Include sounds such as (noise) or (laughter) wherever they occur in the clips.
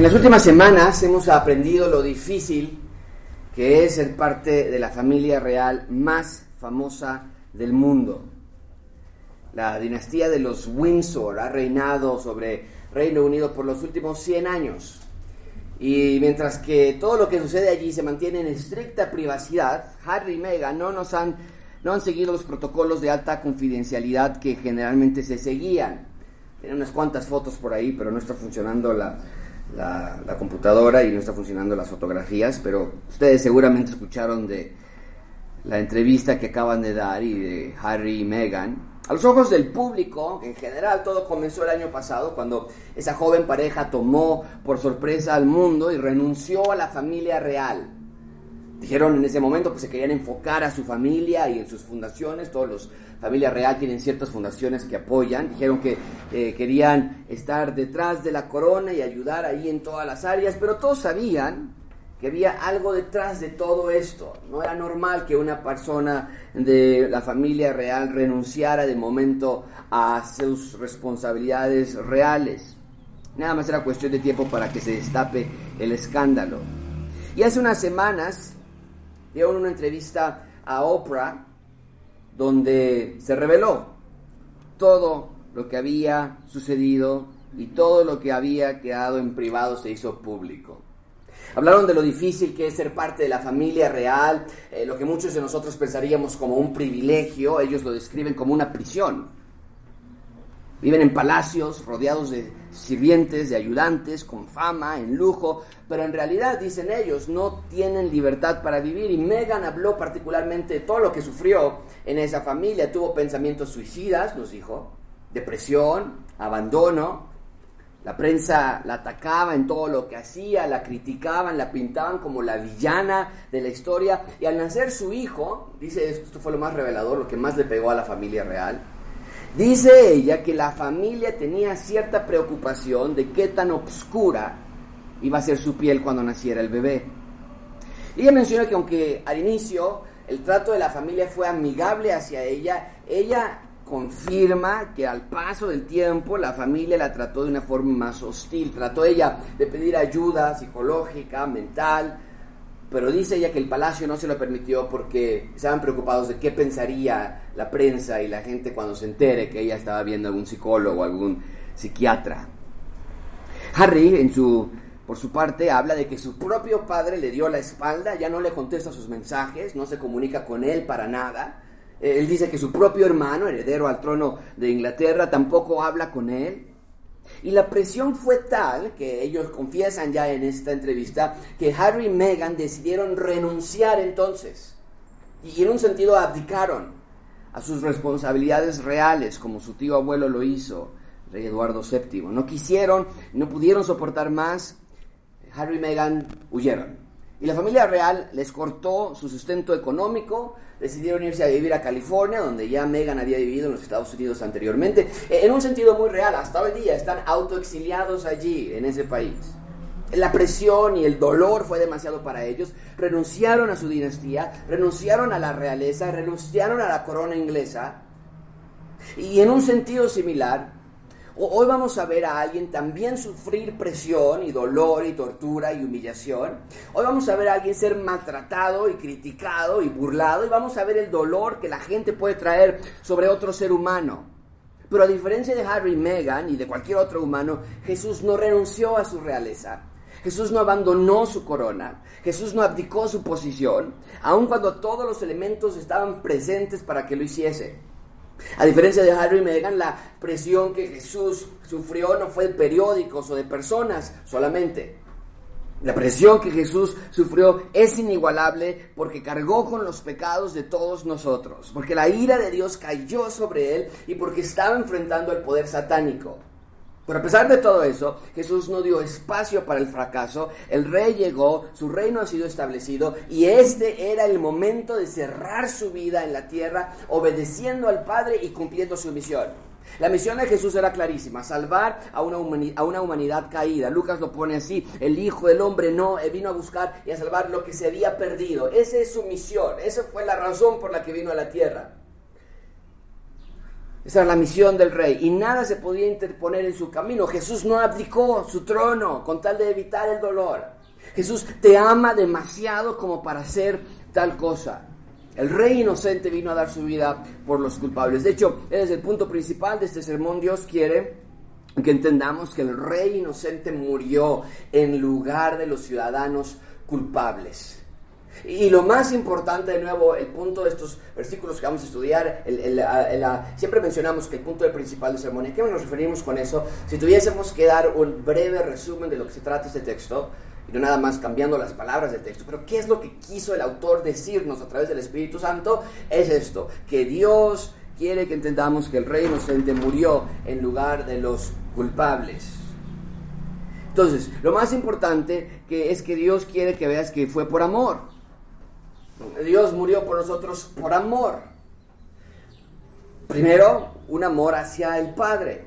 En las últimas semanas hemos aprendido lo difícil que es ser parte de la familia real más famosa del mundo. La dinastía de los Windsor ha reinado sobre Reino Unido por los últimos 100 años. Y mientras que todo lo que sucede allí se mantiene en estricta privacidad, Harry y Meghan no nos han, no han seguido los protocolos de alta confidencialidad que generalmente se seguían. Tienen unas cuantas fotos por ahí, pero no está funcionando la, la, computadora y no está funcionando las fotografías, pero ustedes seguramente escucharon de la entrevista que acaban de dar y de Harry y Meghan. A los ojos del público, en general todo comenzó el año pasado cuando esa joven pareja tomó por sorpresa al mundo y renunció a la familia real Dijeron en ese momento que se querían enfocar a su familia y en sus fundaciones. Todos los familia real tienen ciertas fundaciones que apoyan. Dijeron que eh, querían estar detrás de la corona y ayudar ahí en todas las áreas, pero todos sabían que había algo detrás de todo esto. No era normal que una persona de la familia real renunciara de momento a sus responsabilidades reales. Nada más era cuestión de tiempo para que se destape el escándalo. Y hace unas semanas dieron una entrevista a Oprah donde se reveló todo lo que había sucedido y todo lo que había quedado en privado se hizo público. Hablaron de lo difícil que es ser parte de la familia real, eh, lo que muchos de nosotros pensaríamos como un privilegio, ellos lo describen como una prisión. Viven en palacios rodeados de sirvientes, de ayudantes, con fama, en lujo, pero en realidad, dicen ellos, no tienen libertad para vivir. Y Megan habló particularmente de todo lo que sufrió en esa familia. Tuvo pensamientos suicidas, nos dijo, depresión, abandono. La prensa la atacaba en todo lo que hacía, la criticaban, la pintaban como la villana de la historia. Y al nacer su hijo, dice, esto fue lo más revelador, lo que más le pegó a la familia real Dice ella que la familia tenía cierta preocupación de qué tan oscura iba a ser su piel cuando naciera el bebé. Ella menciona que aunque al inicio el trato de la familia fue amigable hacia ella, ella confirma que al paso del tiempo la familia la trató de una forma más hostil. Trató ella de pedir ayuda psicológica, mental, pero dice ella que el palacio no se lo permitió porque estaban preocupados de qué pensaría la prensa y la gente cuando se entere que ella estaba viendo algún psicólogo algún psiquiatra. Harry, por su parte, habla de que su propio padre le dio la espalda, ya no le contesta sus mensajes, no se comunica con él para nada. Eh, él dice que su propio hermano, heredero al trono de Inglaterra, tampoco habla con él. Y la presión fue tal, que ellos confiesan ya en esta entrevista, que Harry y Meghan decidieron renunciar entonces. Y en un sentido abdicaron a sus responsabilidades reales, como su tío abuelo lo hizo, rey Eduardo VII. No quisieron, no pudieron soportar más. Harry y Meghan huyeron. Y la familia real les cortó su sustento económico, decidieron irse a vivir a California, donde ya Meghan había vivido en los Estados Unidos anteriormente, e, en un sentido muy real, hasta hoy día están autoexiliados allí, en ese país. La presión y el dolor fue demasiado para ellos, renunciaron a su dinastía, renunciaron a la realeza, renunciaron a la corona inglesa, y en un sentido similar, Hoy vamos a ver a alguien también sufrir presión y dolor y tortura y humillación. Hoy vamos a ver a alguien ser maltratado y criticado y burlado. Y vamos a ver el dolor que la gente puede traer sobre otro ser humano. Pero a diferencia de Harry Meghan y de cualquier otro humano, Jesús no renunció a su realeza. Jesús no abandonó su corona, Jesús no abdicó su posición, aun cuando todos los elementos estaban presentes para que lo hiciese. A diferencia de Harry y Meghan, la presión que Jesús sufrió no fue de periódicos o de personas solamente. La presión que Jesús sufrió es inigualable porque cargó con los pecados de todos nosotros, porque la ira de Dios cayó sobre él y porque estaba enfrentando el poder satánico. Pero a pesar de todo eso, Jesús no dio espacio para el fracaso, el rey llegó, su reino ha sido establecido y este era el momento de cerrar su vida en la tierra, obedeciendo al Padre y cumpliendo su misión. La misión de Jesús era clarísima, salvar a una, a una, humanidad caída. Lucas lo pone así, el Hijo del Hombre no vino a buscar y a salvar lo que se había perdido. Esa es su misión, esa fue la razón por la que vino a la tierra. Esa era la misión del rey y nada se podía interponer en su camino. Jesús no abdicó su trono con tal de evitar el dolor. Jesús te ama demasiado como para hacer tal cosa. El rey inocente vino a dar su vida por los culpables. De hecho, es el punto principal de este sermón. Dios quiere que entendamos que el rey inocente murió en lugar de los ciudadanos culpables. Y lo más importante, de nuevo, el punto de estos versículos que vamos a estudiar, siempre mencionamos que el punto principal de sermón, ¿a qué nos referimos con eso? Si tuviésemos que dar un breve resumen de lo que se trata este texto, y no nada más cambiando las palabras del texto, pero ¿qué es lo que quiso el autor decirnos a través del Espíritu Santo? Es esto, que Dios quiere que entendamos que el rey inocente murió en lugar de los culpables. Entonces, lo más importante que es que Dios quiere que veas que fue por amor. Dios murió por nosotros por amor. Primero, un amor hacia el Padre.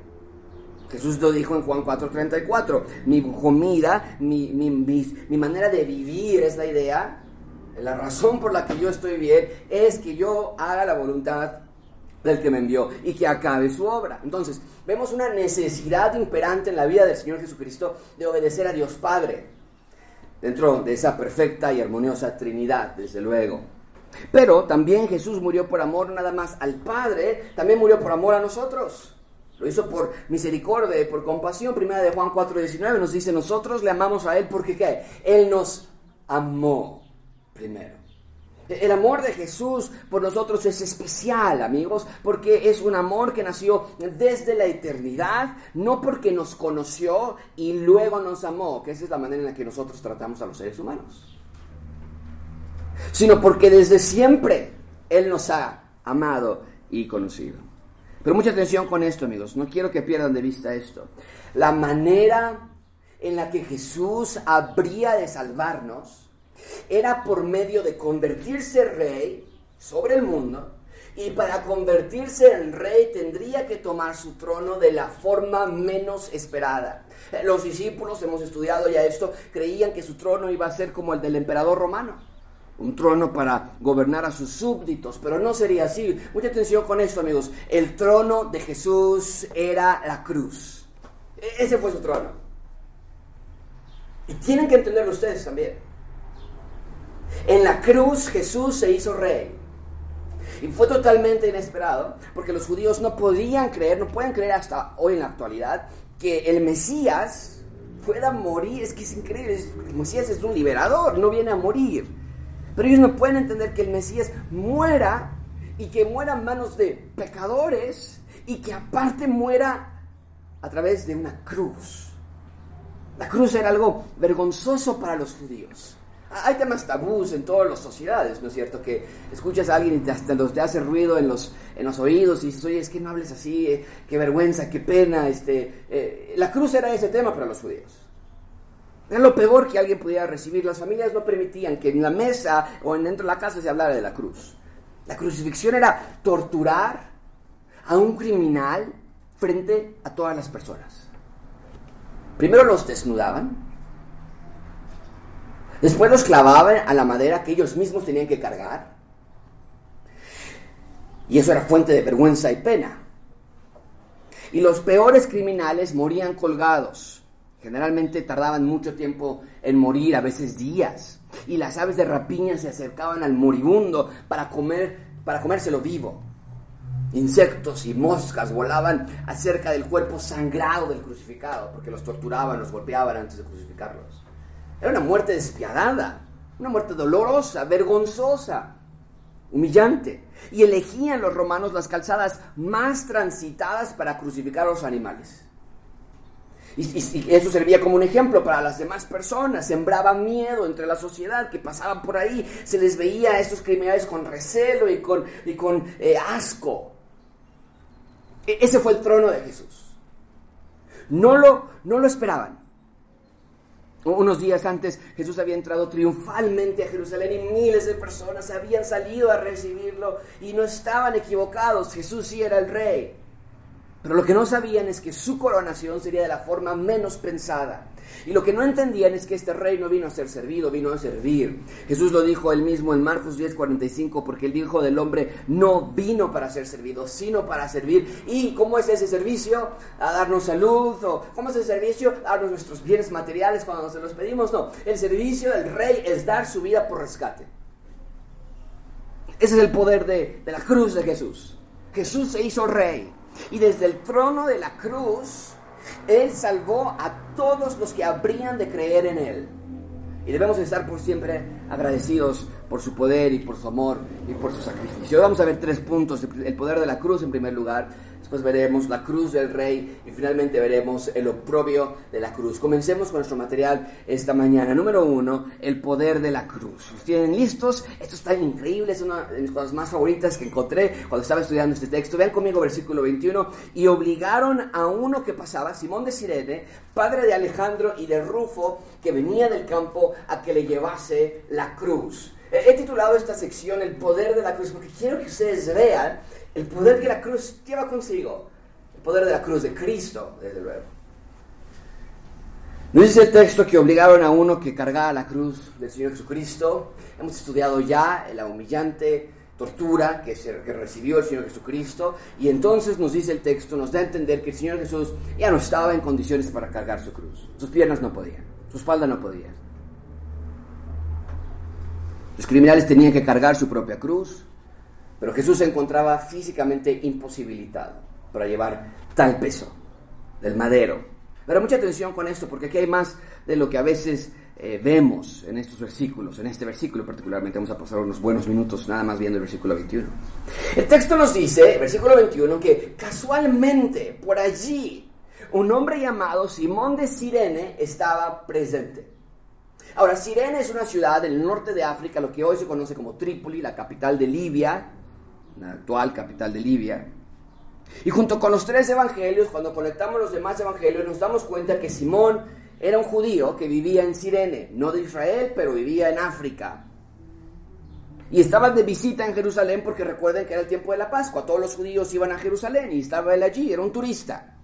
Jesús lo dijo en Juan 4:34. Mi comida, mi, mi, mi, manera de vivir es la idea. La razón por la que yo estoy bien es que yo haga la voluntad del que me envió y que acabe su obra. Entonces, vemos una necesidad imperante en la vida del Señor Jesucristo de obedecer a Dios Padre dentro de esa perfecta y armoniosa Trinidad, desde luego. Pero también Jesús murió por amor nada más al Padre, también murió por amor a nosotros. Lo hizo por misericordia y por compasión. Primera de Juan 4:19 nos dice, nosotros le amamos a Él porque ¿qué? Él nos amó primero. El amor de Jesús por nosotros es especial, amigos, porque es un amor que nació desde la eternidad, no porque nos conoció y luego nos amó, que esa es la manera en la que nosotros tratamos a los seres humanos, sino porque desde siempre Él nos ha amado y conocido. Pero mucha atención con esto, amigos, no quiero que pierdan de vista esto. La manera en la que Jesús habría de salvarnos, era por medio de convertirse rey sobre el mundo y para convertirse en rey tendría que tomar su trono de la forma menos esperada. Los discípulos, hemos estudiado ya esto, creían que su trono iba a ser como el del emperador romano. Un trono para gobernar a sus súbditos, pero no sería así. Mucha atención con esto, amigos. El trono de Jesús era la cruz. E-, ese fue su trono. Y tienen que entenderlo ustedes también. En la cruz Jesús se hizo rey. Y fue totalmente inesperado, porque los judíos no podían creer, no pueden creer hasta hoy en la actualidad, que el Mesías pueda morir. Es que es increíble, el Mesías es un liberador, no viene a morir. Pero ellos no pueden entender que el Mesías muera y que muera en manos de pecadores y que aparte muera a través de una cruz. La cruz era algo vergonzoso para los judíos. Hay temas tabús en todas las sociedades, ¿no es cierto? Que escuchas a alguien y hasta te hace ruido en los, en los oídos y dices, oye, es que no hables así, eh, qué vergüenza, qué pena. Este, eh, la cruz era ese tema para los judíos. Era lo peor que alguien pudiera recibir. Las familias no permitían que en la mesa o dentro de la casa se hablara de la cruz. La crucifixión era torturar a un criminal frente a todas las personas. Primero los desnudaban, Después los clavaban a la madera que ellos mismos tenían que cargar. Y eso era fuente de vergüenza y pena. Y los peores criminales morían colgados. Generalmente tardaban mucho tiempo en morir, a veces días. Y las aves de rapiña se acercaban al moribundo para, comer, para comérselo vivo. Insectos y moscas volaban acerca del cuerpo sangrado del crucificado, porque los torturaban, los golpeaban antes de crucificarlos. Era una muerte despiadada, una muerte dolorosa, vergonzosa, humillante. Y elegían los romanos las calzadas más transitadas para crucificar a los animales. Y, eso servía como un ejemplo para las demás personas. Sembraba miedo entre la sociedad que pasaba por ahí. Se les veía a estos criminales con recelo y con, y con eh, asco. E, ese fue el trono de Jesús. No lo, no lo esperaban. Unos días antes Jesús había entrado triunfalmente a Jerusalén y miles de personas habían salido a recibirlo y no estaban equivocados, Jesús sí era el rey. Pero lo que no sabían es que su coronación sería de la forma menos pensada. Y lo que no entendían es que este rey no vino a ser servido, vino a servir. Jesús lo dijo él mismo en Marcos 10:45, porque el Hijo del Hombre no vino para ser servido, sino para servir. ¿Y cómo es ese servicio? A darnos salud. ¿O cómo es ese servicio? A darnos nuestros bienes materiales cuando se los pedimos. No, el servicio del rey es dar su vida por rescate. Ese es el poder de, de la cruz de Jesús. Jesús se hizo rey. Y desde el trono de la cruz él salvó a todos los que habrían de creer en Él. Y debemos estar por siempre agradecidos por su poder y por su amor y por su sacrificio. Vamos a ver tres puntos. El poder de la cruz en primer lugar Después veremos la cruz del rey y finalmente veremos el oprobio de la cruz. Comencemos con nuestro material esta mañana. Número uno, el poder de la cruz. ¿Tienen listos? Esto está increíble, es una de mis cosas más favoritas que encontré cuando estaba estudiando este texto. Vean conmigo versículo 21. Y obligaron a uno que pasaba, Simón de Sirene, padre de Alejandro y de Rufo, que venía del campo, a que le llevase la cruz. He titulado esta sección El poder de la cruz porque quiero que ustedes vean el poder que la cruz lleva consigo. El poder de la cruz de Cristo, desde luego. No dice el texto que obligaron a uno que cargara la cruz del Señor Jesucristo. Hemos estudiado ya la humillante tortura que, se, que recibió el Señor Jesucristo. Y entonces nos dice el texto, nos da a entender que el Señor Jesús ya no estaba en condiciones para cargar su cruz. Sus piernas no podían, su espalda no podía. Los criminales tenían que cargar su propia cruz. Pero Jesús se encontraba físicamente imposibilitado para llevar tal peso del madero. Pero mucha atención con esto, porque aquí hay más de lo que a veces eh, vemos en estos versículos, en este versículo particularmente. Vamos a pasar unos buenos minutos nada más viendo el versículo 21. El texto nos dice, versículo 21, que casualmente por allí un hombre llamado Simón de Sirene estaba presente. Ahora, Sirene es una ciudad del norte de África, lo que hoy se conoce como Trípoli, la capital de Libia, la actual capital de Libia. Y junto con los tres evangelios, cuando conectamos los demás evangelios, nos damos cuenta que Simón era un judío que vivía en Sirene, no de Israel, pero vivía en África. Y estaban de visita en Jerusalén porque recuerden que era el tiempo de la Pascua, todos los judíos iban a Jerusalén y estaba él allí, era un turista.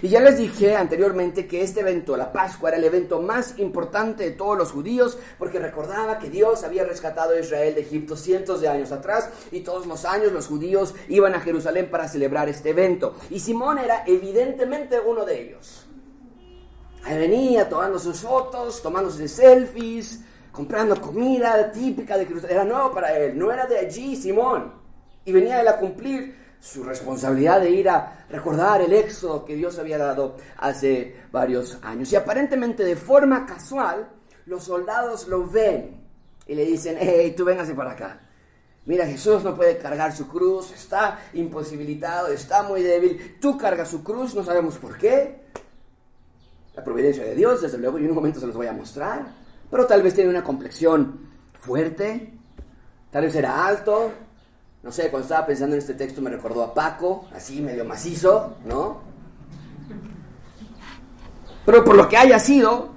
Y ya les dije anteriormente que este evento, la Pascua, era el evento más importante de todos los judíos, porque recordaba que Dios había rescatado a Israel de Egipto cientos de años atrás, y todos los años los judíos iban a Jerusalén para celebrar este evento. Y Simón era evidentemente uno de ellos. Ahí venía tomando sus fotos, tomando sus selfies, comprando comida típica de Jerusalén. Era nuevo para él, no era de allí Simón. Y venía él a cumplir su responsabilidad de ir a recordar el éxodo que Dios había dado hace varios años. Y aparentemente de forma casual, los soldados lo ven y le dicen, hey, tú véngase para acá. Mira, Jesús no puede cargar su cruz, está imposibilitado, está muy débil. Tú cargas su cruz, no sabemos por qué. La providencia de Dios, desde luego, y en un momento se los voy a mostrar. Pero tal vez tiene una complexión fuerte, tal vez era alto, no sé, cuando estaba pensando en este texto me recordó a Paco, así medio macizo, ¿no? Pero por lo que haya sido,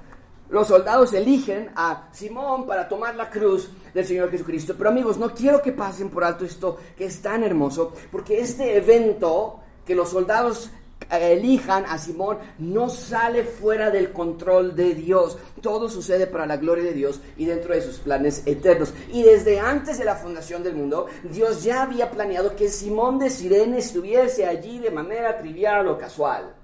los soldados eligen a Simón para tomar la cruz del Señor Jesucristo. Pero amigos, no quiero que pasen por alto esto que es tan hermoso, porque este evento que los soldados elijan a Simón no sale fuera del control de Dios. Todo sucede para la gloria de Dios y dentro de sus planes eternos. Y desde antes de la fundación del mundo, Dios ya había planeado que Simón de Sirene estuviese allí de manera trivial o casual.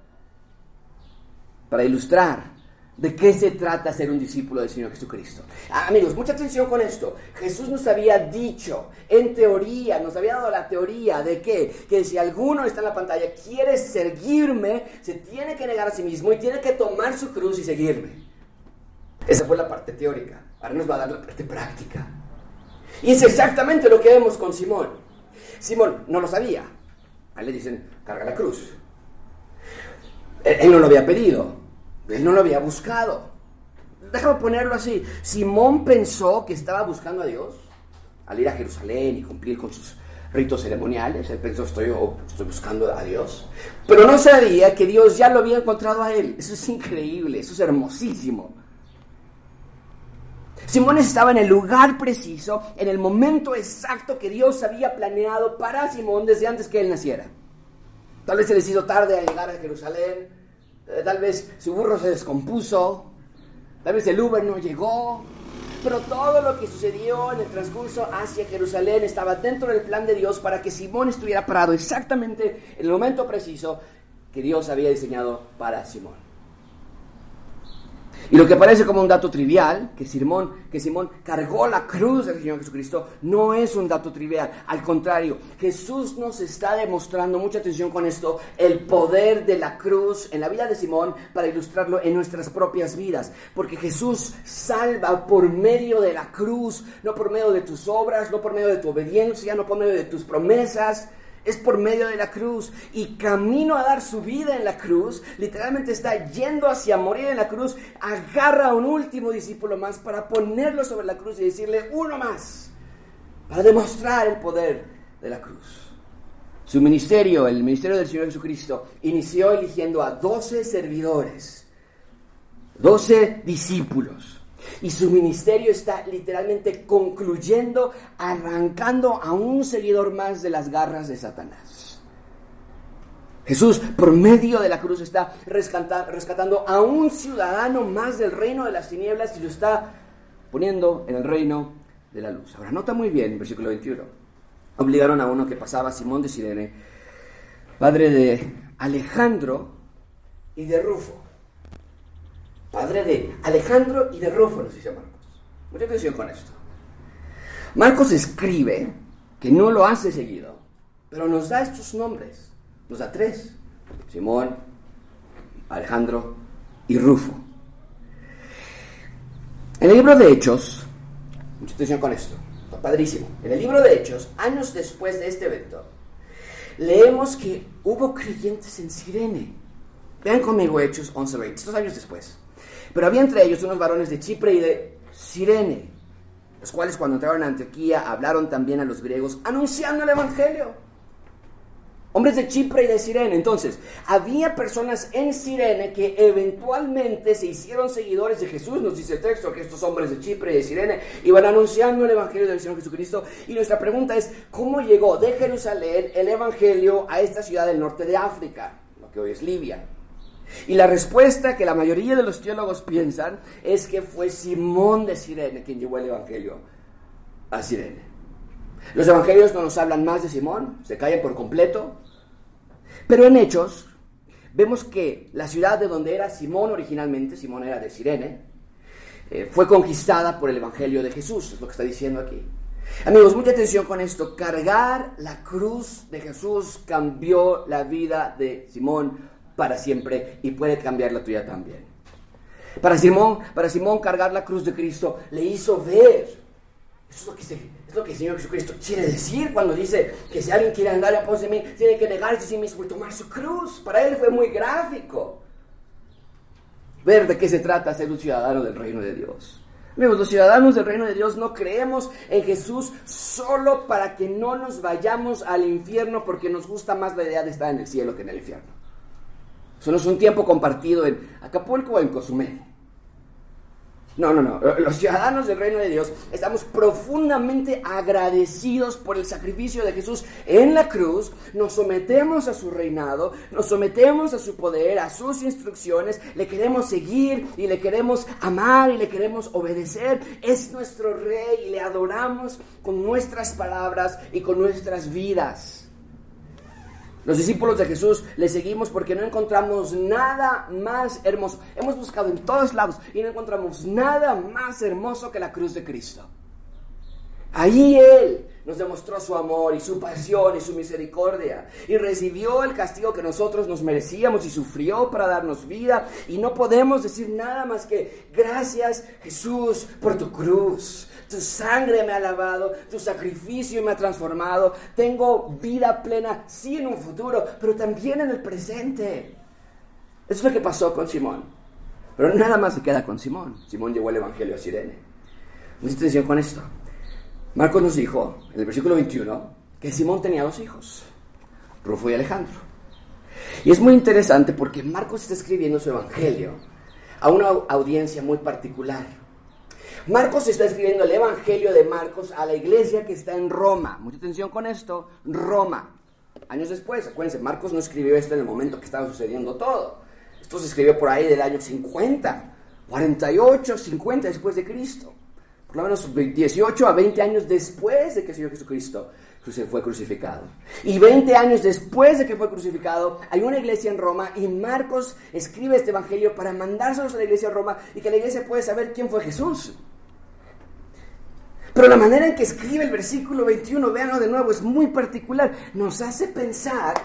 Para ilustrar ¿De qué se trata ser un discípulo del Señor Jesucristo? Ah, amigos, mucha atención con esto. Jesús nos había dicho, en teoría, nos había dado la teoría de que, que si alguno está en la pantalla quiere seguirme, se tiene que negar a sí mismo y tiene que tomar su cruz y seguirme. Esa fue la parte teórica. Ahora nos va a dar la parte práctica. Y es exactamente lo que vemos con Simón. Simón no lo sabía. A él le dicen, carga la cruz. él no lo había pedido. Él no lo había buscado. Déjame ponerlo así. Simón pensó que estaba buscando a Dios al ir a Jerusalén y cumplir con sus ritos ceremoniales. Él pensó, estoy, oh, estoy buscando a Dios. Pero no sabía que Dios ya lo había encontrado a él. Eso es increíble, eso es hermosísimo. Simón estaba en el lugar preciso, en el momento exacto que Dios había planeado para Simón desde antes que él naciera. Tal vez se les hizo tarde a llegar a Jerusalén, tal vez su burro se descompuso, tal vez el Uber no llegó, pero todo lo que sucedió en el transcurso hacia Jerusalén estaba dentro del plan de Dios para que Simón estuviera parado exactamente en el momento preciso que Dios había diseñado para Simón. Y lo que parece como un dato trivial, que Simón, que Simón cargó la cruz del Señor Jesucristo, no es un dato trivial. Al contrario, Jesús nos está demostrando, mucha atención con esto, el poder de la cruz en la vida de Simón para ilustrarlo en nuestras propias vidas. Porque Jesús salva por medio de la cruz, no por medio de tus obras, no por medio de tu obediencia, no por medio de tus promesas es por medio de la cruz y camino a dar su vida en la cruz, literalmente está yendo hacia morir en la cruz, agarra a un último discípulo más para ponerlo sobre la cruz y decirle uno más, para demostrar el poder de la cruz. Su ministerio, el ministerio del Señor Jesucristo, inició eligiendo a doce servidores, doce discípulos y su ministerio está literalmente concluyendo, arrancando a un seguidor más de las garras de Satanás. Jesús, por medio de la cruz, está rescatando a un ciudadano más del reino de las tinieblas y lo está poniendo en el reino de la luz. Ahora, nota muy bien, versículo 21. Obligaron a uno que pasaba, Simón de Sirene, padre de Alejandro y de Rufo padre de Alejandro y de Rufo, nos dice Marcos. Mucha atención con esto. Marcos escribe, que no lo hace seguido, pero nos da estos nombres. Nos da tres. Simón, Alejandro y Rufo. En el libro de Hechos, mucha atención con esto, padrísimo. En el libro de Hechos, años después de este evento, leemos que hubo creyentes en Sirene. Vean conmigo Hechos 11.20, estos años después. Pero había entre ellos unos varones de Chipre y de Sirene, los cuales cuando entraron a Antioquía hablaron también a los griegos anunciando el Evangelio. Hombres de Chipre y de Sirene. Entonces, había personas en Sirene que eventualmente se hicieron seguidores de Jesús. Nos dice el texto que estos hombres de Chipre y de Sirene iban anunciando el Evangelio del Señor Jesucristo. Y nuestra pregunta es, ¿cómo llegó de Jerusalén el Evangelio a esta ciudad del norte de África, lo que hoy es Libia? Y la respuesta que la mayoría de los teólogos piensan es que fue Simón de Sirene quien llevó el Evangelio a Sirene. Los Evangelios no nos hablan más de Simón, se callan por completo, pero en Hechos vemos que la ciudad de donde era Simón originalmente, Simón era de Sirene, eh, fue conquistada por el Evangelio de Jesús, es lo que está diciendo aquí. Amigos, mucha atención con esto. Cargar la cruz de Jesús cambió la vida de Simón para siempre y puede cambiar la tuya también. Para Simón, para Simón cargar la cruz de Cristo le hizo ver. Eso es lo que, es lo que el Señor Jesucristo quiere decir cuando dice que si alguien quiere andar a pos de mí, tiene que negarse a sí mismo y tomar su cruz. Para él fue muy gráfico. Ver de qué se trata ser un ciudadano del reino de Dios. Amigos, los ciudadanos del reino de Dios no creemos en Jesús solo para que no nos vayamos al infierno porque nos gusta más la idea de estar en el cielo que en el infierno. Eso es un tiempo compartido en Acapulco o en Cozumel. No, no, no. Los ciudadanos del reino de Dios estamos profundamente agradecidos por el sacrificio de Jesús en la cruz. Nos sometemos a su reinado, nos sometemos a su poder, a sus instrucciones. Le queremos seguir y le queremos amar y le queremos obedecer. Es nuestro rey y le adoramos con nuestras palabras y con nuestras vidas. Los discípulos de Jesús le seguimos porque no encontramos nada más hermoso. Hemos buscado en todos lados y no encontramos nada más hermoso que la cruz de Cristo. Ahí Él nos demostró su amor y su pasión y su misericordia y recibió el castigo que nosotros nos merecíamos y sufrió para darnos vida y no podemos decir nada más que gracias Jesús por tu cruz. Tu sangre me ha lavado, tu sacrificio me ha transformado. Tengo vida plena, sí en un futuro, pero también en el presente. Eso es lo que pasó con Simón. Pero nada más se queda con Simón. Simón llevó el Evangelio a Sirene. Mucha atención con esto. Marcos nos dijo, en el versículo 21, que Simón tenía dos hijos, Rufo y Alejandro. Y es muy interesante porque Marcos está escribiendo su Evangelio a una audiencia muy particular. Marcos está escribiendo el Evangelio de Marcos a la iglesia que está en Roma. Mucha atención con esto, Roma. Años después, acuérdense, Marcos no escribió esto en el momento que estaba sucediendo todo. Esto se escribió por ahí del año 50, 48, 50 después de Cristo. Por lo menos 18 a 20 años después de que el Señor Jesucristo fue crucificado. Y 20 años después de que fue crucificado, hay una iglesia en Roma y Marcos escribe este evangelio para mandárselos a la iglesia de Roma y que la iglesia pueda saber quién fue Jesús. Pero la manera en que escribe el versículo 21, véanlo de nuevo, es muy particular. Nos hace pensar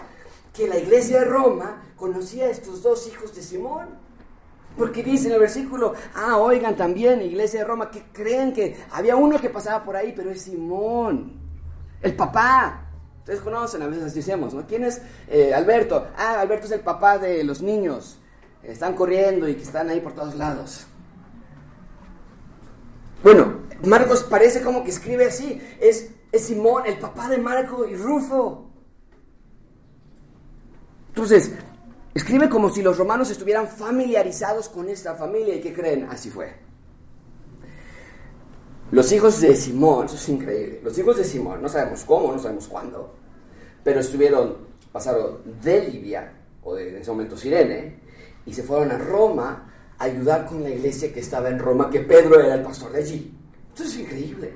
que la iglesia de Roma conocía a estos dos hijos de Simón. Porque dice en el versículo, ah, oigan también, iglesia de Roma, que creen que había uno que pasaba por ahí, pero es Simón, el papá. Ustedes conocen, a veces decimos, ¿no? ¿Quién es eh, Alberto? Ah, Alberto es el papá de los niños. Están corriendo y que están ahí por todos lados. Bueno, Marcos parece como que escribe así. Es, es Simón, el papá de Marco y Rufo. Entonces, escribe como si los romanos estuvieran familiarizados con esta familia. ¿Y qué creen? Así fue. Los hijos de Simón, eso es increíble. Los hijos de Simón, no sabemos cómo, no sabemos cuándo, pero estuvieron, pasaron de Libia, o de, en ese momento Sirene, y se fueron a Roma ayudar con la iglesia que estaba en Roma, que Pedro era el pastor de allí. Esto es increíble.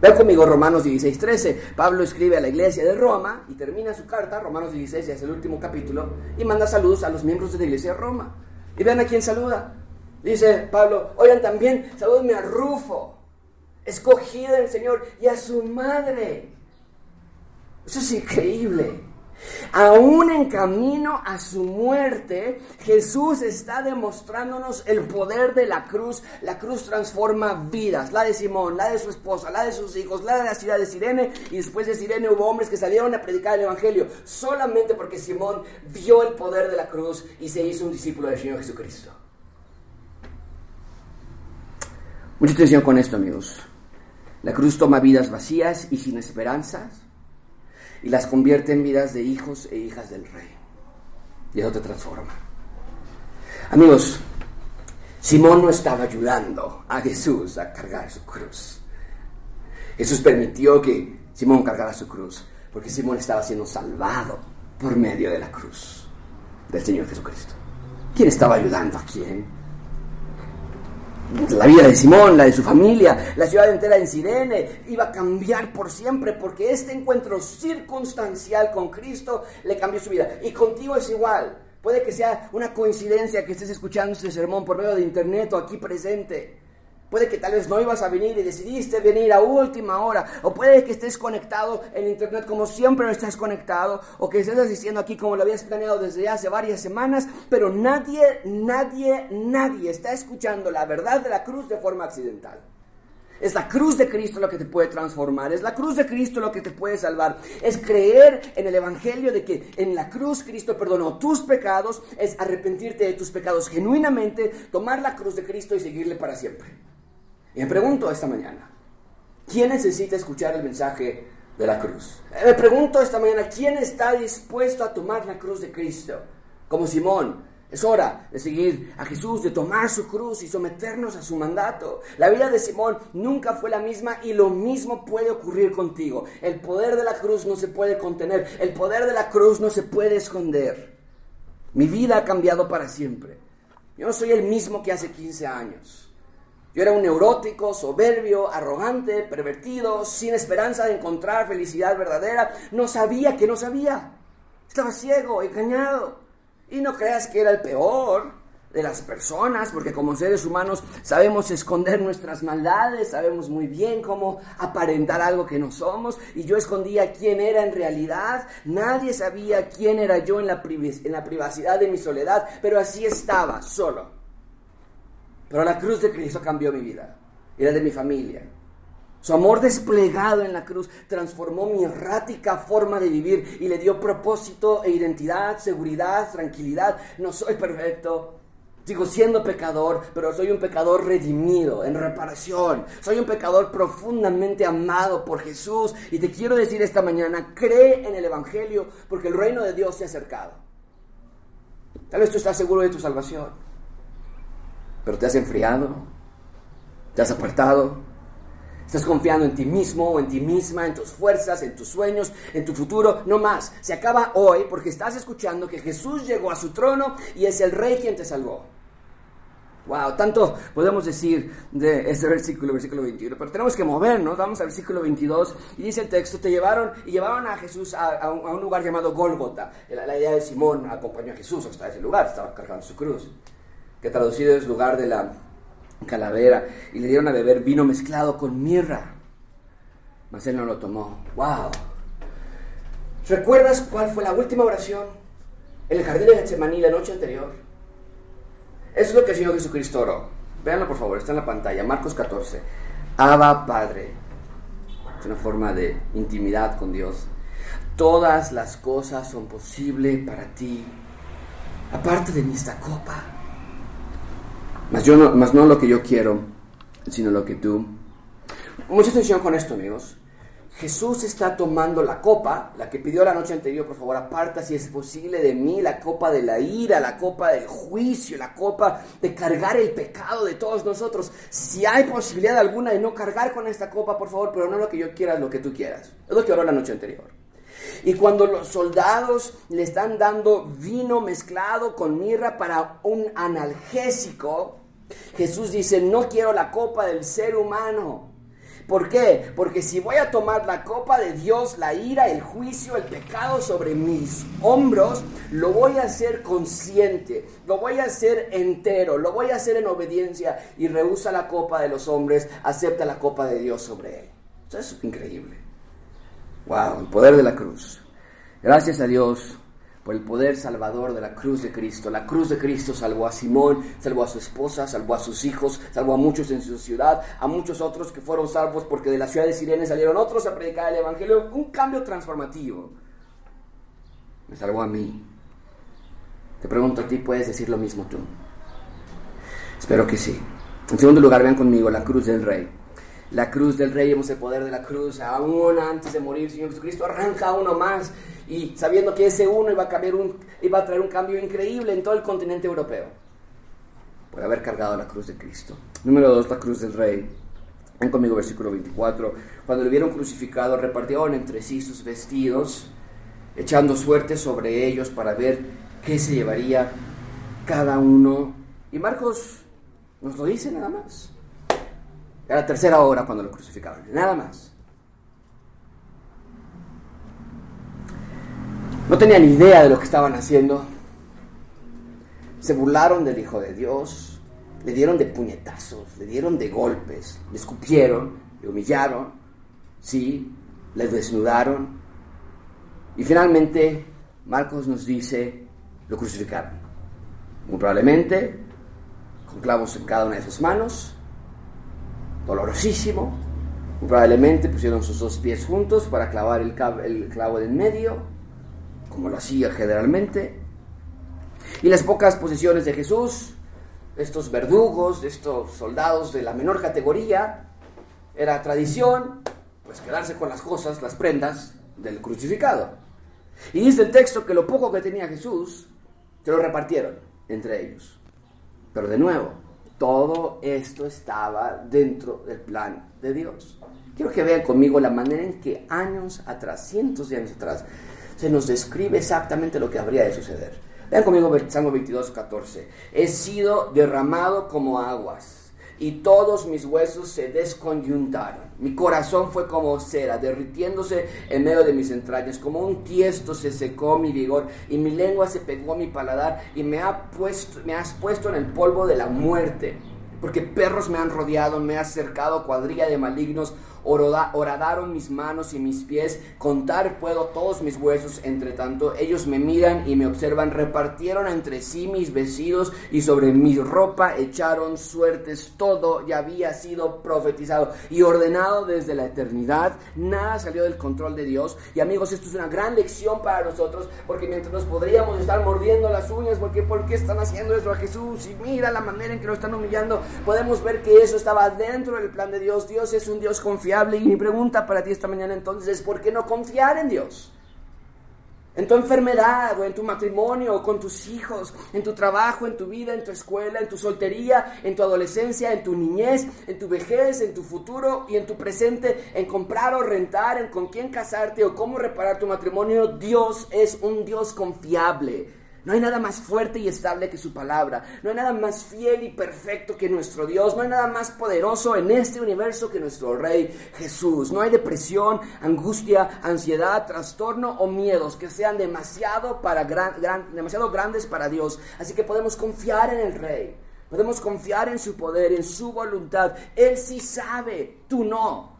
Vean conmigo Romanos 16, 13. Pablo escribe a la iglesia de Roma y termina su carta, Romanos 16, ya es el último capítulo, y manda saludos a los miembros de la iglesia de Roma. Y vean a quién saluda. Dice Pablo, oigan también, salúdenme a Rufo, escogido del Señor, y a su madre. Eso es increíble. Aún en camino a su muerte, Jesús está demostrándonos el poder de la cruz. La cruz transforma vidas, la de Simón, la de su esposa, la de sus hijos, la de la ciudad de Sirene. Y después de Sirene hubo hombres que salieron a predicar el Evangelio solamente porque Simón vio el poder de la cruz y se hizo un discípulo del Señor Jesucristo. Mucha atención con esto, amigos. La cruz toma vidas vacías y sin esperanzas y las convierte en vidas de hijos e hijas del rey. Y eso te transforma. Amigos, Simón no estaba ayudando a Jesús a cargar su cruz. Jesús permitió que Simón cargara su cruz, porque Simón estaba siendo salvado por medio de la cruz del Señor Jesucristo. ¿Quién estaba ayudando a quién? La vida de Simón, la de su familia, la ciudad entera en Sirene, iba a cambiar por siempre porque este encuentro circunstancial con Cristo le cambió su vida. Y contigo es igual. Puede que sea una coincidencia que estés escuchando este sermón por medio de internet o aquí presente. Puede que tal vez no ibas a venir y decidiste venir a última hora. O puede que estés conectado en internet como siempre estás conectado. O que estés asistiendo aquí como lo habías planeado desde hace varias semanas. Pero nadie, nadie, nadie está escuchando la verdad de la cruz de forma accidental. Es la cruz de Cristo lo que te puede transformar. Es la cruz de Cristo lo que te puede salvar. Es creer en el Evangelio de que en la cruz Cristo perdonó tus pecados. Es arrepentirte de tus pecados genuinamente. Tomar la cruz de Cristo y seguirle para siempre. Y me pregunto esta mañana, ¿quién necesita escuchar el mensaje de la cruz? Me pregunto esta mañana, ¿quién está dispuesto a tomar la cruz de Cristo? Como Simón, es hora de seguir a Jesús, de tomar su cruz y someternos a su mandato. La vida de Simón nunca fue la misma y lo mismo puede ocurrir contigo. El poder de la cruz no se puede contener, el poder de la cruz no se puede esconder. Mi vida ha cambiado para siempre. Yo no soy el mismo que hace 15 años. Yo era un neurótico, soberbio, arrogante, pervertido, sin esperanza de encontrar felicidad verdadera. No sabía que no sabía. Estaba ciego, engañado. Y no creas que era el peor de las personas, porque como seres humanos sabemos esconder nuestras maldades, sabemos muy bien cómo aparentar algo que no somos, y yo escondía quién era en realidad, nadie sabía quién era yo en la, en la privacidad de mi soledad, pero así estaba, solo. Pero la cruz de Cristo cambió mi vida y la de mi familia. Su amor desplegado en la cruz transformó mi errática forma de vivir y le dio propósito e identidad, seguridad, tranquilidad. No soy perfecto, sigo siendo pecador, pero soy un pecador redimido, en reparación. Soy un pecador profundamente amado por Jesús. Y te quiero decir esta mañana, cree en el Evangelio porque el reino de Dios se ha acercado. Tal vez tú estás seguro de tu salvación pero te has enfriado, te has apartado, estás confiando en ti mismo en ti misma, en tus fuerzas, en tus sueños, en tu futuro. No más. Se acaba hoy porque estás escuchando que Jesús llegó a su trono y es el rey quien te salvó. Wow, tanto podemos decir de este versículo, versículo 21, pero tenemos que movernos. Vamos al versículo 22 y dice el texto: Te llevaron y llevaron a Jesús a, un, lugar llamado Gólgota. La, la, idea de Simón acompañó a Jesús hasta ese lugar, estaba cargando su cruz, que traducido es lugar de la calavera y le dieron a beber vino mezclado con mirra. Mas él no lo tomó. ¡Wow! ¿Recuerdas cuál fue la última oración en el jardín de Getsemaní la noche anterior? Eso es lo que el Señor Jesucristo oró. Véanlo por favor, está en la pantalla. Marcos 14. Abba Padre. Es una forma de intimidad con Dios. Todas las cosas son posibles para ti. Aparte de esta copa más, yo no, más no lo que yo quiero, sino lo que tú. Mucha atención con esto, amigos. Jesús está tomando la copa, la que pidió la noche anterior, por favor, aparta si es posible de mí, la copa de la ira, la copa del juicio, la copa de cargar el pecado de todos nosotros. Si hay posibilidad alguna de no cargar con esta copa, por favor, pero no lo que yo quiera, lo que tú quieras. Es lo que oró la noche anterior. Y cuando los soldados le están dando vino mezclado con mirra para un analgésico, Jesús dice, no quiero la copa del ser humano. ¿Por qué? Porque si voy a tomar la copa de Dios, la ira, el juicio, el pecado sobre mis hombros, lo voy a hacer consciente, lo voy a hacer entero, lo voy a hacer en obediencia y rehúsa la copa de los hombres, acepta la copa de Dios sobre él. Eso es increíble. Wow, el poder de la cruz. Gracias a Dios por el poder salvador de la cruz de Cristo. La cruz de Cristo salvó a Simón, salvó a su esposa, salvó a sus hijos, salvó a muchos en su ciudad, a muchos otros que fueron salvos porque de la ciudad de Sirene salieron otros a predicar el Evangelio. Un cambio transformativo. Me salvó a mí. Te pregunto a ti, ¿puedes decir lo mismo tú? Espero que sí. En segundo lugar, vean conmigo la cruz del rey la cruz del rey, hemos el poder de la cruz, aún antes de morir, Señor Jesucristo arranca uno más y sabiendo que ese uno iba a, cambiar un, iba a traer un cambio increíble en todo el continente europeo por haber cargado la cruz de Cristo. Número dos, la cruz del rey. Ven conmigo versículo 24. Cuando lo vieron crucificado, repartieron entre sí sus vestidos, echando suerte sobre ellos para ver qué se llevaría cada uno. Y Marcos nos lo dice nada más. Era la tercera hora cuando lo crucificaron, nada más. No tenían idea de lo que estaban haciendo. Se burlaron del Hijo de Dios, le dieron de puñetazos, le dieron de golpes, le escupieron, le humillaron, sí, le desnudaron. Y finalmente Marcos nos dice, lo crucificaron. Muy probablemente con clavos en cada una de sus manos, dolorosísimo. Probablemente pusieron sus dos pies juntos para clavar el, clavo en medio, como lo hacía generalmente. Y las pocas posesiones de Jesús, estos verdugos, estos soldados de la menor categoría, era tradición, pues quedarse con las cosas, las prendas del crucificado. Y dice el texto que lo poco que tenía Jesús, se lo repartieron entre ellos. Pero de nuevo, todo esto estaba dentro del plan de Dios. Quiero que vean conmigo la manera en que años atrás, cientos de años atrás, se nos describe exactamente lo que habría de suceder. Vean conmigo Salmo 22, 14. He sido derramado como aguas y todos mis huesos se desconyuntaron. Mi corazón fue como cera, derritiéndose en medio de mis entrañas, como un tiesto se secó mi vigor y mi lengua se pegó a mi paladar y me, ha puesto, me has puesto en el polvo de la muerte. Porque perros me han rodeado, me ha cercado cuadrilla de malignos, horadaron mis manos y mis pies, contar puedo todos mis huesos, entre tanto ellos me miran y me observan, repartieron entre sí mis vestidos y sobre mi ropa echaron suertes, todo ya había sido profetizado y ordenado desde la eternidad, nada salió del control de Dios. Y amigos, esto es una gran lección para nosotros, porque mientras nos podríamos estar mordiendo las uñas, porque ¿por qué están haciendo eso a Jesús? Y mira la manera en que lo están humillando, podemos ver que eso estaba dentro del plan de Dios, Dios es un Dios y mi pregunta para ti esta mañana entonces es, ¿por qué no confiar en Dios? en tu enfermedad o en tu matrimonio o con tus hijos, en tu trabajo, en tu vida, en tu escuela, en tu soltería, en tu adolescencia, en tu niñez, en tu vejez, en tu futuro y en tu presente, en comprar o rentar, en con quién casarte o cómo reparar tu matrimonio, Dios es un Dios confiable. No hay nada más fuerte y estable que su palabra. No hay nada más fiel y perfecto que nuestro Dios. No hay nada más poderoso en este universo que nuestro Rey Jesús. No hay depresión, angustia, ansiedad, trastorno o miedos que sean demasiado, para demasiado grandes para Dios. Así que podemos confiar en el Rey. Podemos confiar en su poder, en su voluntad. Él sí sabe, tú no.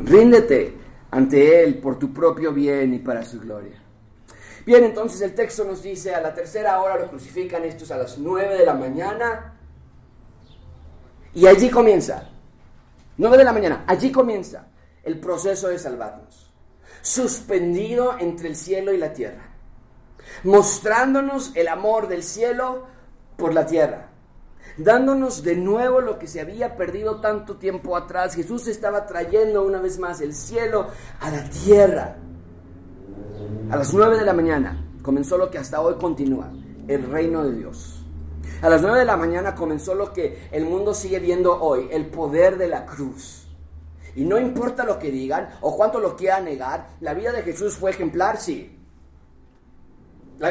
Ríndete ante Él por tu propio bien y para su gloria. Bien, entonces el texto nos dice, a la tercera hora lo crucifican, estos a las nueve de la mañana. Y allí comienza, nueve de la mañana, allí comienza el proceso de salvarnos. Suspendido entre el cielo y la tierra. Mostrándonos el amor del cielo por la tierra. Dándonos de nuevo lo que se había perdido tanto tiempo atrás. Jesús estaba trayendo una vez más el cielo a la tierra. A las 9 de la mañana comenzó lo que hasta hoy continúa, el reino de Dios. A las 9 de la mañana comenzó lo que el mundo sigue viendo hoy, el poder de la cruz. Y no importa lo que digan o cuánto lo quieran negar, la vida de Jesús fue ejemplar, sí.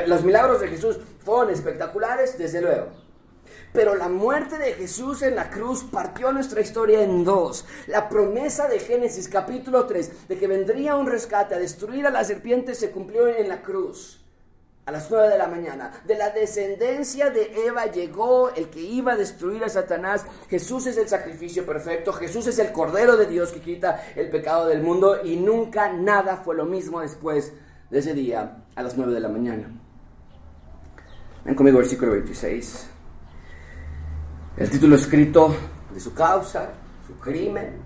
Los milagros de Jesús fueron espectaculares, desde luego. Pero la muerte de Jesús en la cruz partió nuestra historia en dos. La promesa de Génesis capítulo 3 de que vendría un rescate a destruir a la serpiente se cumplió en la cruz. A las 9 de la mañana. De la descendencia de Eva llegó el que iba a destruir a Satanás. Jesús es el sacrificio perfecto. Jesús es el Cordero de Dios que quita el pecado del mundo. Y nunca nada fue lo mismo después de ese día a las 9 de la mañana. Ven conmigo versículo 26. El título escrito de su causa, su crimen,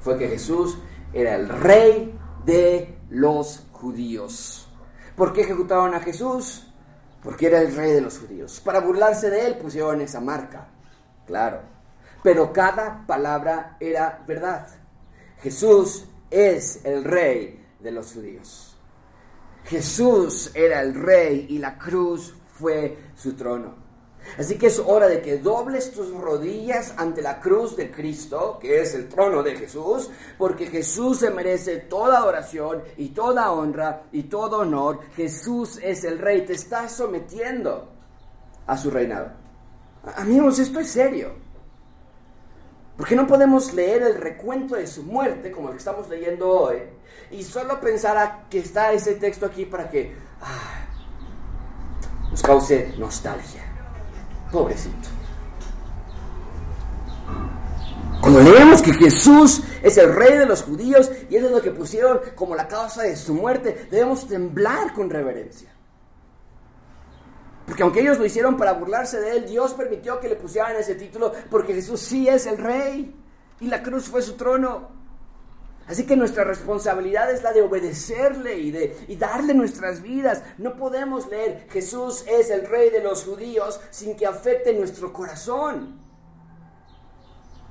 fue que Jesús era el rey de los judíos. ¿Por qué ejecutaron a Jesús? Porque era el rey de los judíos. Para burlarse de él pusieron esa marca, claro. Pero cada palabra era verdad. Jesús es el rey de los judíos. Jesús era el rey y la cruz fue su trono. Así que es hora de que dobles tus rodillas ante la cruz de Cristo, que es el trono de Jesús, porque Jesús se merece toda adoración y toda honra y todo honor. Jesús es el rey, te estás sometiendo a su reinado. Amigos, esto es serio. Porque no podemos leer el recuento de su muerte, como el que estamos leyendo hoy, y solo pensar a que está ese texto aquí para que ah, nos cause nostalgia. Pobrecito. Cuando leemos que Jesús es el rey de los judíos y eso es lo que pusieron como la causa de su muerte, debemos temblar con reverencia. Porque aunque ellos lo hicieron para burlarse de él, Dios permitió que le pusieran ese título porque Jesús sí es el rey y la cruz fue su trono. Así que nuestra responsabilidad es la de obedecerle y de y darle nuestras vidas. No podemos leer Jesús es el rey de los judíos sin que afecte nuestro corazón.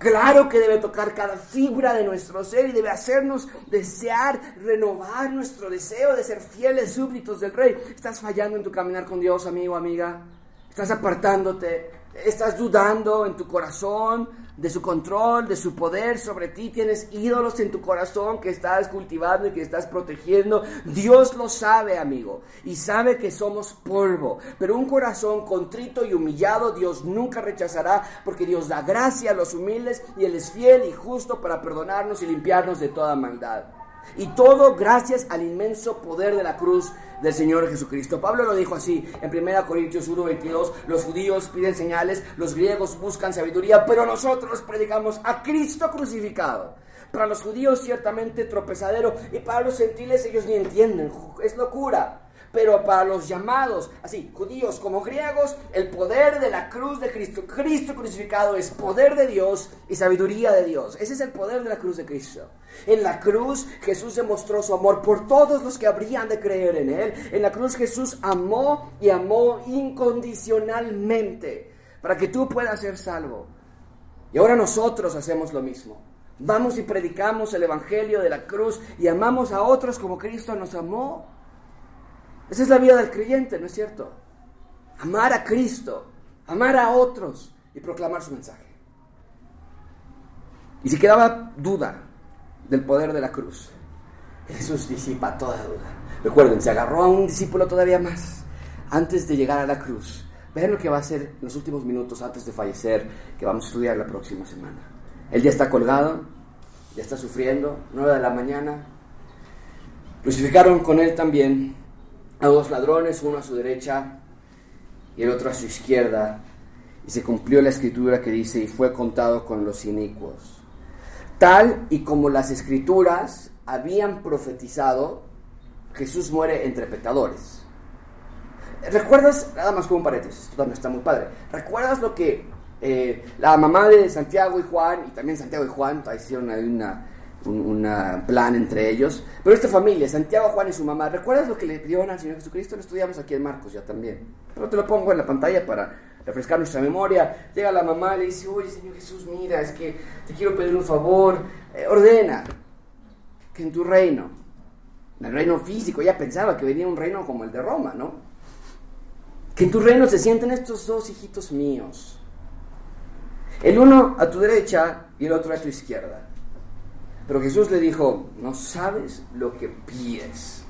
Claro que debe tocar cada fibra de nuestro ser y debe hacernos desear, renovar nuestro deseo de ser fieles súbditos del rey. ¿Estás fallando en tu caminar con Dios, amigo, amiga? ¿Estás apartándote? ¿Estás dudando en tu corazón? De su control, de su poder sobre ti. Tienes ídolos en tu corazón que estás cultivando y que estás protegiendo. Dios lo sabe, amigo, y sabe que somos polvo. Pero un corazón contrito y humillado Dios nunca rechazará porque Dios da gracia a los humildes y Él es fiel y justo para perdonarnos y limpiarnos de toda maldad. Y todo gracias al inmenso poder de la cruz del Señor Jesucristo. Pablo lo dijo así en 1 Corintios 1:22, los judíos piden señales, los griegos buscan sabiduría, pero nosotros predicamos a Cristo crucificado. Para los judíos ciertamente tropezadero y para los gentiles ellos ni entienden, es locura. Pero para los llamados, así, judíos como griegos, el poder de la cruz de Cristo, Cristo crucificado es poder de Dios y sabiduría de Dios. Ese es el poder de la cruz de Cristo. En la cruz Jesús demostró su amor por todos los que habrían de creer en Él. En la cruz Jesús amó y amó incondicionalmente para que tú puedas ser salvo. Y ahora nosotros hacemos lo mismo. Vamos y predicamos el Evangelio de la cruz y amamos a otros como Cristo nos amó. Esa es la vida del creyente, ¿no es cierto? Amar a Cristo, amar a otros y proclamar su mensaje. Y si quedaba duda del poder de la cruz, Jesús disipa toda duda. Recuerden, se agarró a un discípulo todavía más antes de llegar a la cruz. Vean lo que va a hacer en los últimos minutos antes de fallecer, que vamos a estudiar la próxima semana. Él ya está colgado, ya está sufriendo, 9 de la mañana. Crucificaron con él también a dos ladrones, uno a su derecha y el otro a su izquierda. Y se cumplió la escritura que dice, y fue contado con los inicuos. Tal y como las escrituras habían profetizado, Jesús muere entre pecadores. ¿Recuerdas, nada más como un paréntesis, esto también está muy padre, ¿recuerdas lo que eh, la mamá de Santiago y Juan, y también Santiago y Juan, hicieron una, un plan entre ellos. Pero esta familia, Santiago, Juan y su mamá, ¿recuerdas lo que le pidieron al Señor Jesucristo? Lo estudiamos aquí en Marcos ya también. Pero te lo pongo en la pantalla para refrescar nuestra memoria. Llega la mamá y le dice, oye Señor Jesús, mira, es que te quiero pedir un favor. Eh, ordena que en tu reino, en el reino físico, ella pensaba que venía un reino como el de Roma, ¿no? Que en tu reino se sienten estos dos hijitos míos el uno a tu derecha y el otro a tu izquierda. Pero Jesús le dijo, no sabes lo que pides.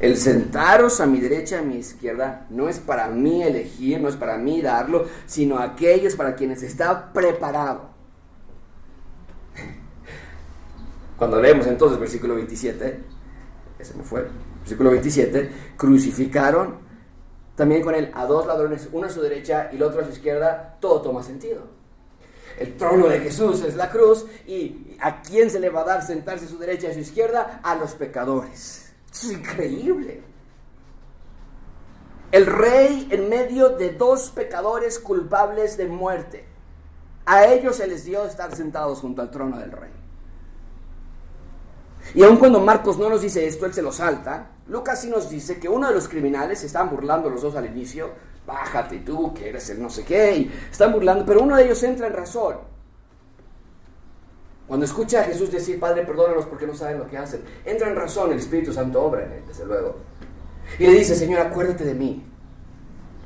El sentaros a mi derecha a mi izquierda no es para mí elegir, no es para mí darlo, sino aquellos para quienes está preparado. (laughs) Cuando leemos entonces versículo 27, ese me fue, versículo 27, crucificaron también con él a dos ladrones, uno a su derecha y el otro a su izquierda, todo toma sentido. El trono de Jesús es la cruz y ¿a quién se le va a dar sentarse a su derecha y a su izquierda? A los pecadores. Es increíble. El rey en medio de dos pecadores culpables de muerte. A ellos se les dio estar sentados junto al trono del rey. Y aun cuando Marcos no nos dice esto, él se lo salta. Lucas sí nos dice que uno de los criminales, se estaban burlando los dos al inicio, bájate tú, que eres el no sé qué, y están burlando, pero uno de ellos entra en razón. Cuando escucha a Jesús decir, Padre, perdónalos porque no saben lo que hacen, entra en razón, el Espíritu Santo obra en él, desde luego. Y le dice, Señor, acuérdate de mí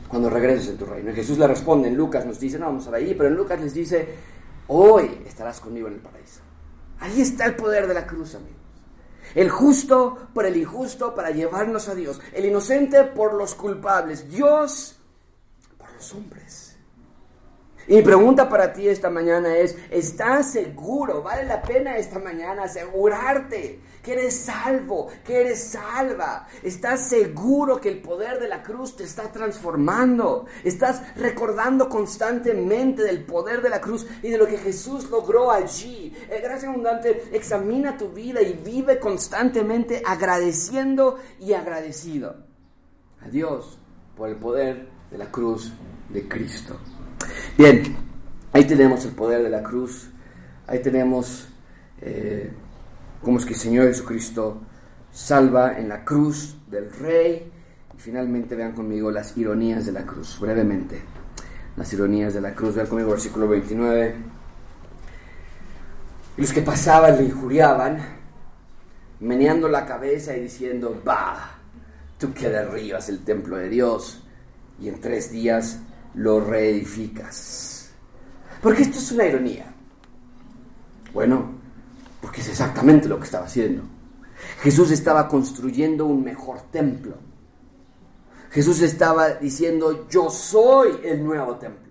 cuando regreses en tu reino. Y Jesús le responde, en Lucas nos dice, no vamos a ver ahí, pero en Lucas les dice, hoy estarás conmigo en el paraíso. Ahí está el poder de la cruz, amigos. El justo por el injusto para llevarnos a Dios. El inocente por los culpables. Dios hombres. Y mi pregunta para ti esta mañana es, ¿estás seguro? ¿Vale la pena esta mañana asegurarte que eres salvo, que eres salva? ¿Estás seguro que el poder de la cruz te está transformando? ¿Estás recordando constantemente del poder de la cruz y de lo que Jesús logró allí? Eh, gracias abundante, examina tu vida y vive constantemente agradeciendo y agradecido a Dios por el poder de la cruz de Cristo. Bien, ahí tenemos el poder de la cruz, ahí tenemos eh, cómo es que el Señor Jesucristo salva en la cruz del Rey. Y finalmente vean conmigo las ironías de la cruz, brevemente. Las ironías de la cruz, vean conmigo versículo 29. Y los que pasaban le injuriaban, meneando la cabeza y diciendo, bah, tú que derribas el templo de Dios y en tres días lo reedificas. Porque esto es una ironía. Bueno, porque es exactamente lo que estaba haciendo. Jesús estaba construyendo un mejor templo. Jesús estaba diciendo, yo soy el nuevo templo.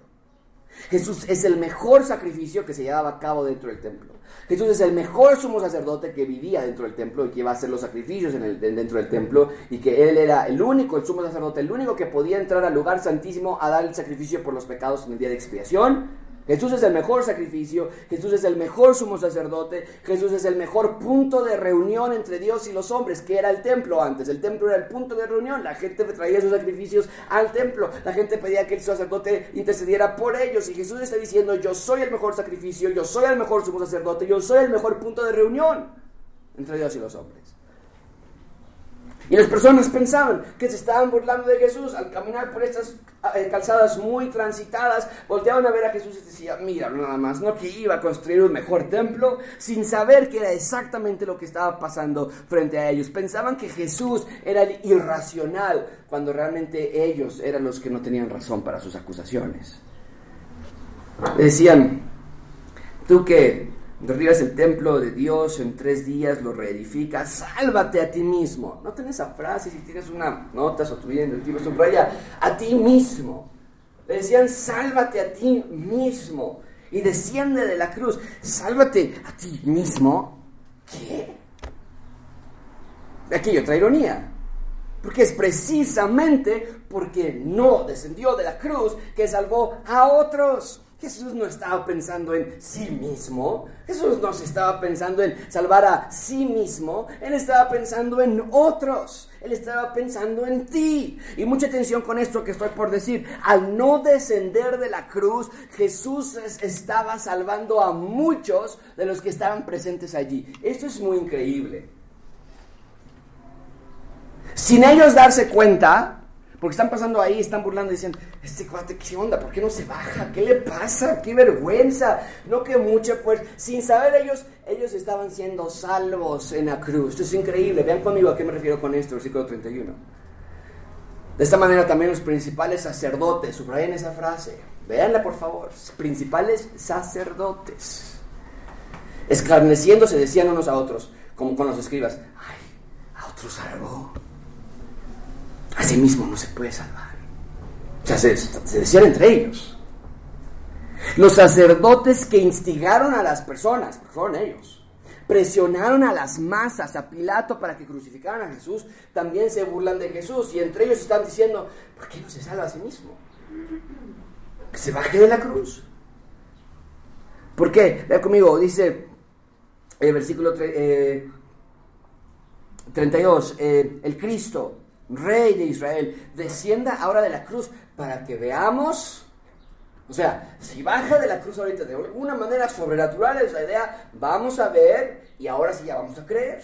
Jesús es el mejor sacrificio que se llevaba a cabo dentro del templo. Jesús es el mejor sumo sacerdote que vivía dentro del templo y que iba a hacer los sacrificios en el, dentro del templo y que él era el único, el sumo sacerdote, el único que podía entrar al lugar santísimo a dar el sacrificio por los pecados en el día de expiación Jesús es el mejor sacrificio, Jesús es el mejor sumo sacerdote, Jesús es el mejor punto de reunión entre Dios y los hombres, que era el templo antes. El templo era el punto de reunión, la gente traía sus sacrificios al templo, la gente pedía que el sacerdote intercediera por ellos y Jesús está diciendo, yo soy el mejor sacrificio, yo soy el mejor sumo sacerdote, yo soy el mejor punto de reunión entre Dios y los hombres. Y las personas pensaban que se estaban burlando de Jesús al caminar por estas eh, calzadas muy transitadas, volteaban a ver a Jesús y decían, mira, nada más, no que iba a construir un mejor templo, sin saber que era exactamente lo que estaba pasando frente a ellos. Pensaban que Jesús era el irracional, cuando realmente ellos eran los que no tenían razón para sus acusaciones. Decían, tú que derribas el templo de Dios en tres días, lo reedificas, sálvate a ti mismo. No tenés esa frase, si tienes una nota o tu en el libro, subraya a ti mismo. Le decían, sálvate a ti mismo y desciende de la cruz. Sálvate a ti mismo. ¿Qué? Aquí hay otra ironía. Porque es precisamente porque no descendió de la cruz que salvó a otros. Jesús no estaba pensando en sí mismo, Jesús no se estaba pensando en salvar a sí mismo, Él estaba pensando en otros, Él estaba pensando en ti. Y mucha atención con esto que estoy por decir, al no descender de la cruz, Jesús estaba salvando a muchos de los que estaban presentes allí. Esto es muy increíble. Sin ellos darse cuenta, porque están pasando ahí, están burlando y dicen, este cuate, ¿qué onda? ¿Por qué no se baja? ¿Qué le pasa? ¡Qué vergüenza! No que mucha fuerza. Sin saber ellos, ellos estaban siendo salvos en la cruz. Esto es increíble. Vean conmigo a qué me refiero con esto, versículo 31. De esta manera también los principales sacerdotes, subrayen esa frase, véanla por favor, principales sacerdotes, escarneciéndose decían unos a otros, como con los escribas, ay, a otros salvó sí mismo no se puede salvar. O sea, se, decían entre ellos. Los sacerdotes que instigaron a las personas, fueron ellos, presionaron a las masas, a Pilato para que crucificaran a Jesús, también se burlan de Jesús y entre ellos están diciendo, ¿por qué no se salva a sí mismo? Que se baje de la cruz. ¿Por qué? Vea conmigo, dice el versículo 32, eh, eh, el Cristo Rey de Israel, descienda ahora de la cruz para que veamos. O sea, si baja de la cruz ahorita de alguna manera sobrenatural es la idea, vamos a ver y ahora sí ya vamos a creer.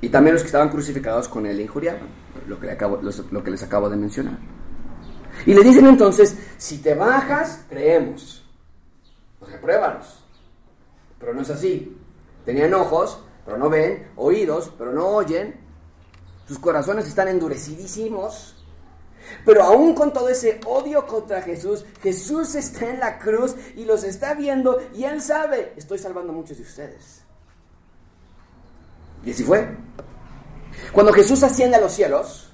Y también los que estaban crucificados con él injuriaban, lo que, les acabo de mencionar. Y le dicen entonces, si te bajas, creemos. O sea, pruébanos. Pero no es así. Tenían ojos, pero no ven, oídos, pero no oyen, sus corazones están endurecidísimos. Pero aún con todo ese odio contra Jesús, Jesús está en la cruz y los está viendo y él sabe, estoy salvando a muchos de ustedes. Y así fue. Cuando Jesús asciende a los cielos,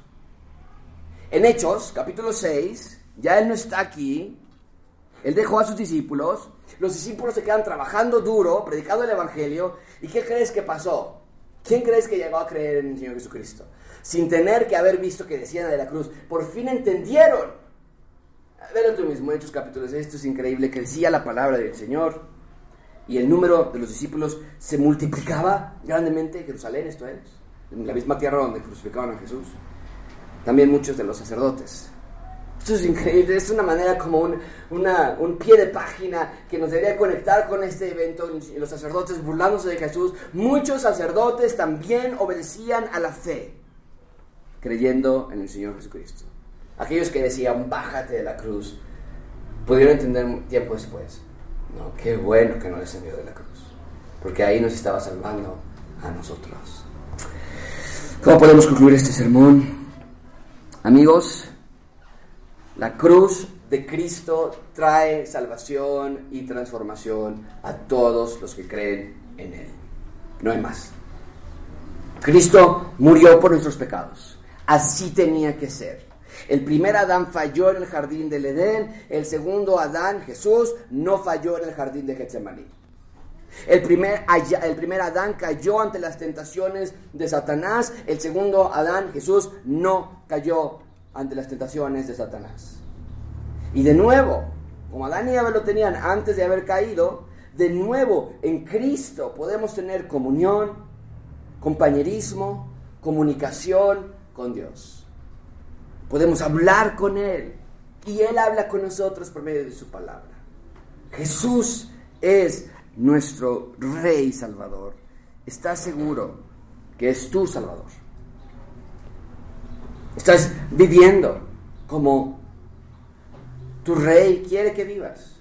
en Hechos, capítulo 6, ya él no está aquí, él dejó a sus discípulos, los discípulos se quedan trabajando duro, predicando el Evangelio, ¿Y qué crees que pasó? ¿Quién crees que llegó a creer en el Señor Jesucristo? Sin tener que haber visto que decían de la cruz. Por fin entendieron. Velo tú mismo, Hechos capítulos. Esto es increíble. Crecía la palabra del Señor. Y el número de los discípulos se multiplicaba grandemente. Jerusalén, esto es. En la misma tierra donde crucificaban a Jesús. También muchos de los sacerdotes esto es increíble, es una manera como un, un pie de página que nos debería conectar con este evento. Los sacerdotes burlándose de Jesús. Muchos sacerdotes también obedecían a la fe, creyendo en el Señor Jesucristo. Aquellos que decían, bájate de la cruz, pudieron entender tiempo después. No, qué bueno que no descendió de la cruz, porque ahí nos estaba salvando a nosotros. ¿Cómo podemos concluir este sermón? Amigos, la cruz de Cristo trae salvación y transformación a todos los que creen en Él. No hay más. Cristo murió por nuestros pecados. Así tenía que ser. El primer Adán falló en el jardín del Edén, el segundo Adán, Jesús, no falló en el jardín de Getsemaní. El primer, el primer Adán cayó ante las tentaciones de Satanás, el segundo Adán, Jesús, no cayó ante las tentaciones de Satanás. Y de nuevo, como Adán y Eva lo tenían antes de haber caído, de nuevo en Cristo podemos tener comunión, compañerismo, comunicación con Dios. Podemos hablar con Él y Él habla con nosotros por medio de su palabra. Jesús es nuestro Rey Salvador. Está seguro que es tu Salvador. Estás viviendo como tu rey quiere que vivas.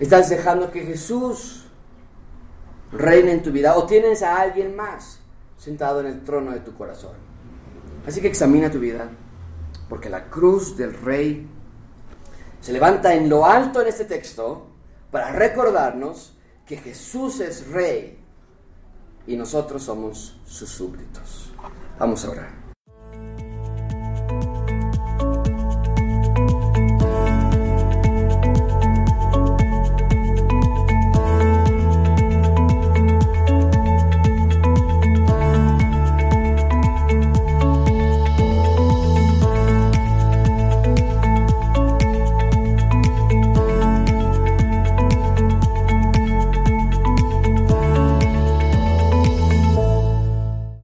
Estás dejando que Jesús reine en tu vida o tienes a alguien más sentado en el trono de tu corazón. Así que examina tu vida, porque la cruz del rey se levanta en lo alto en este texto para recordarnos que Jesús es rey y nosotros somos sus súbditos. Vamos a orar.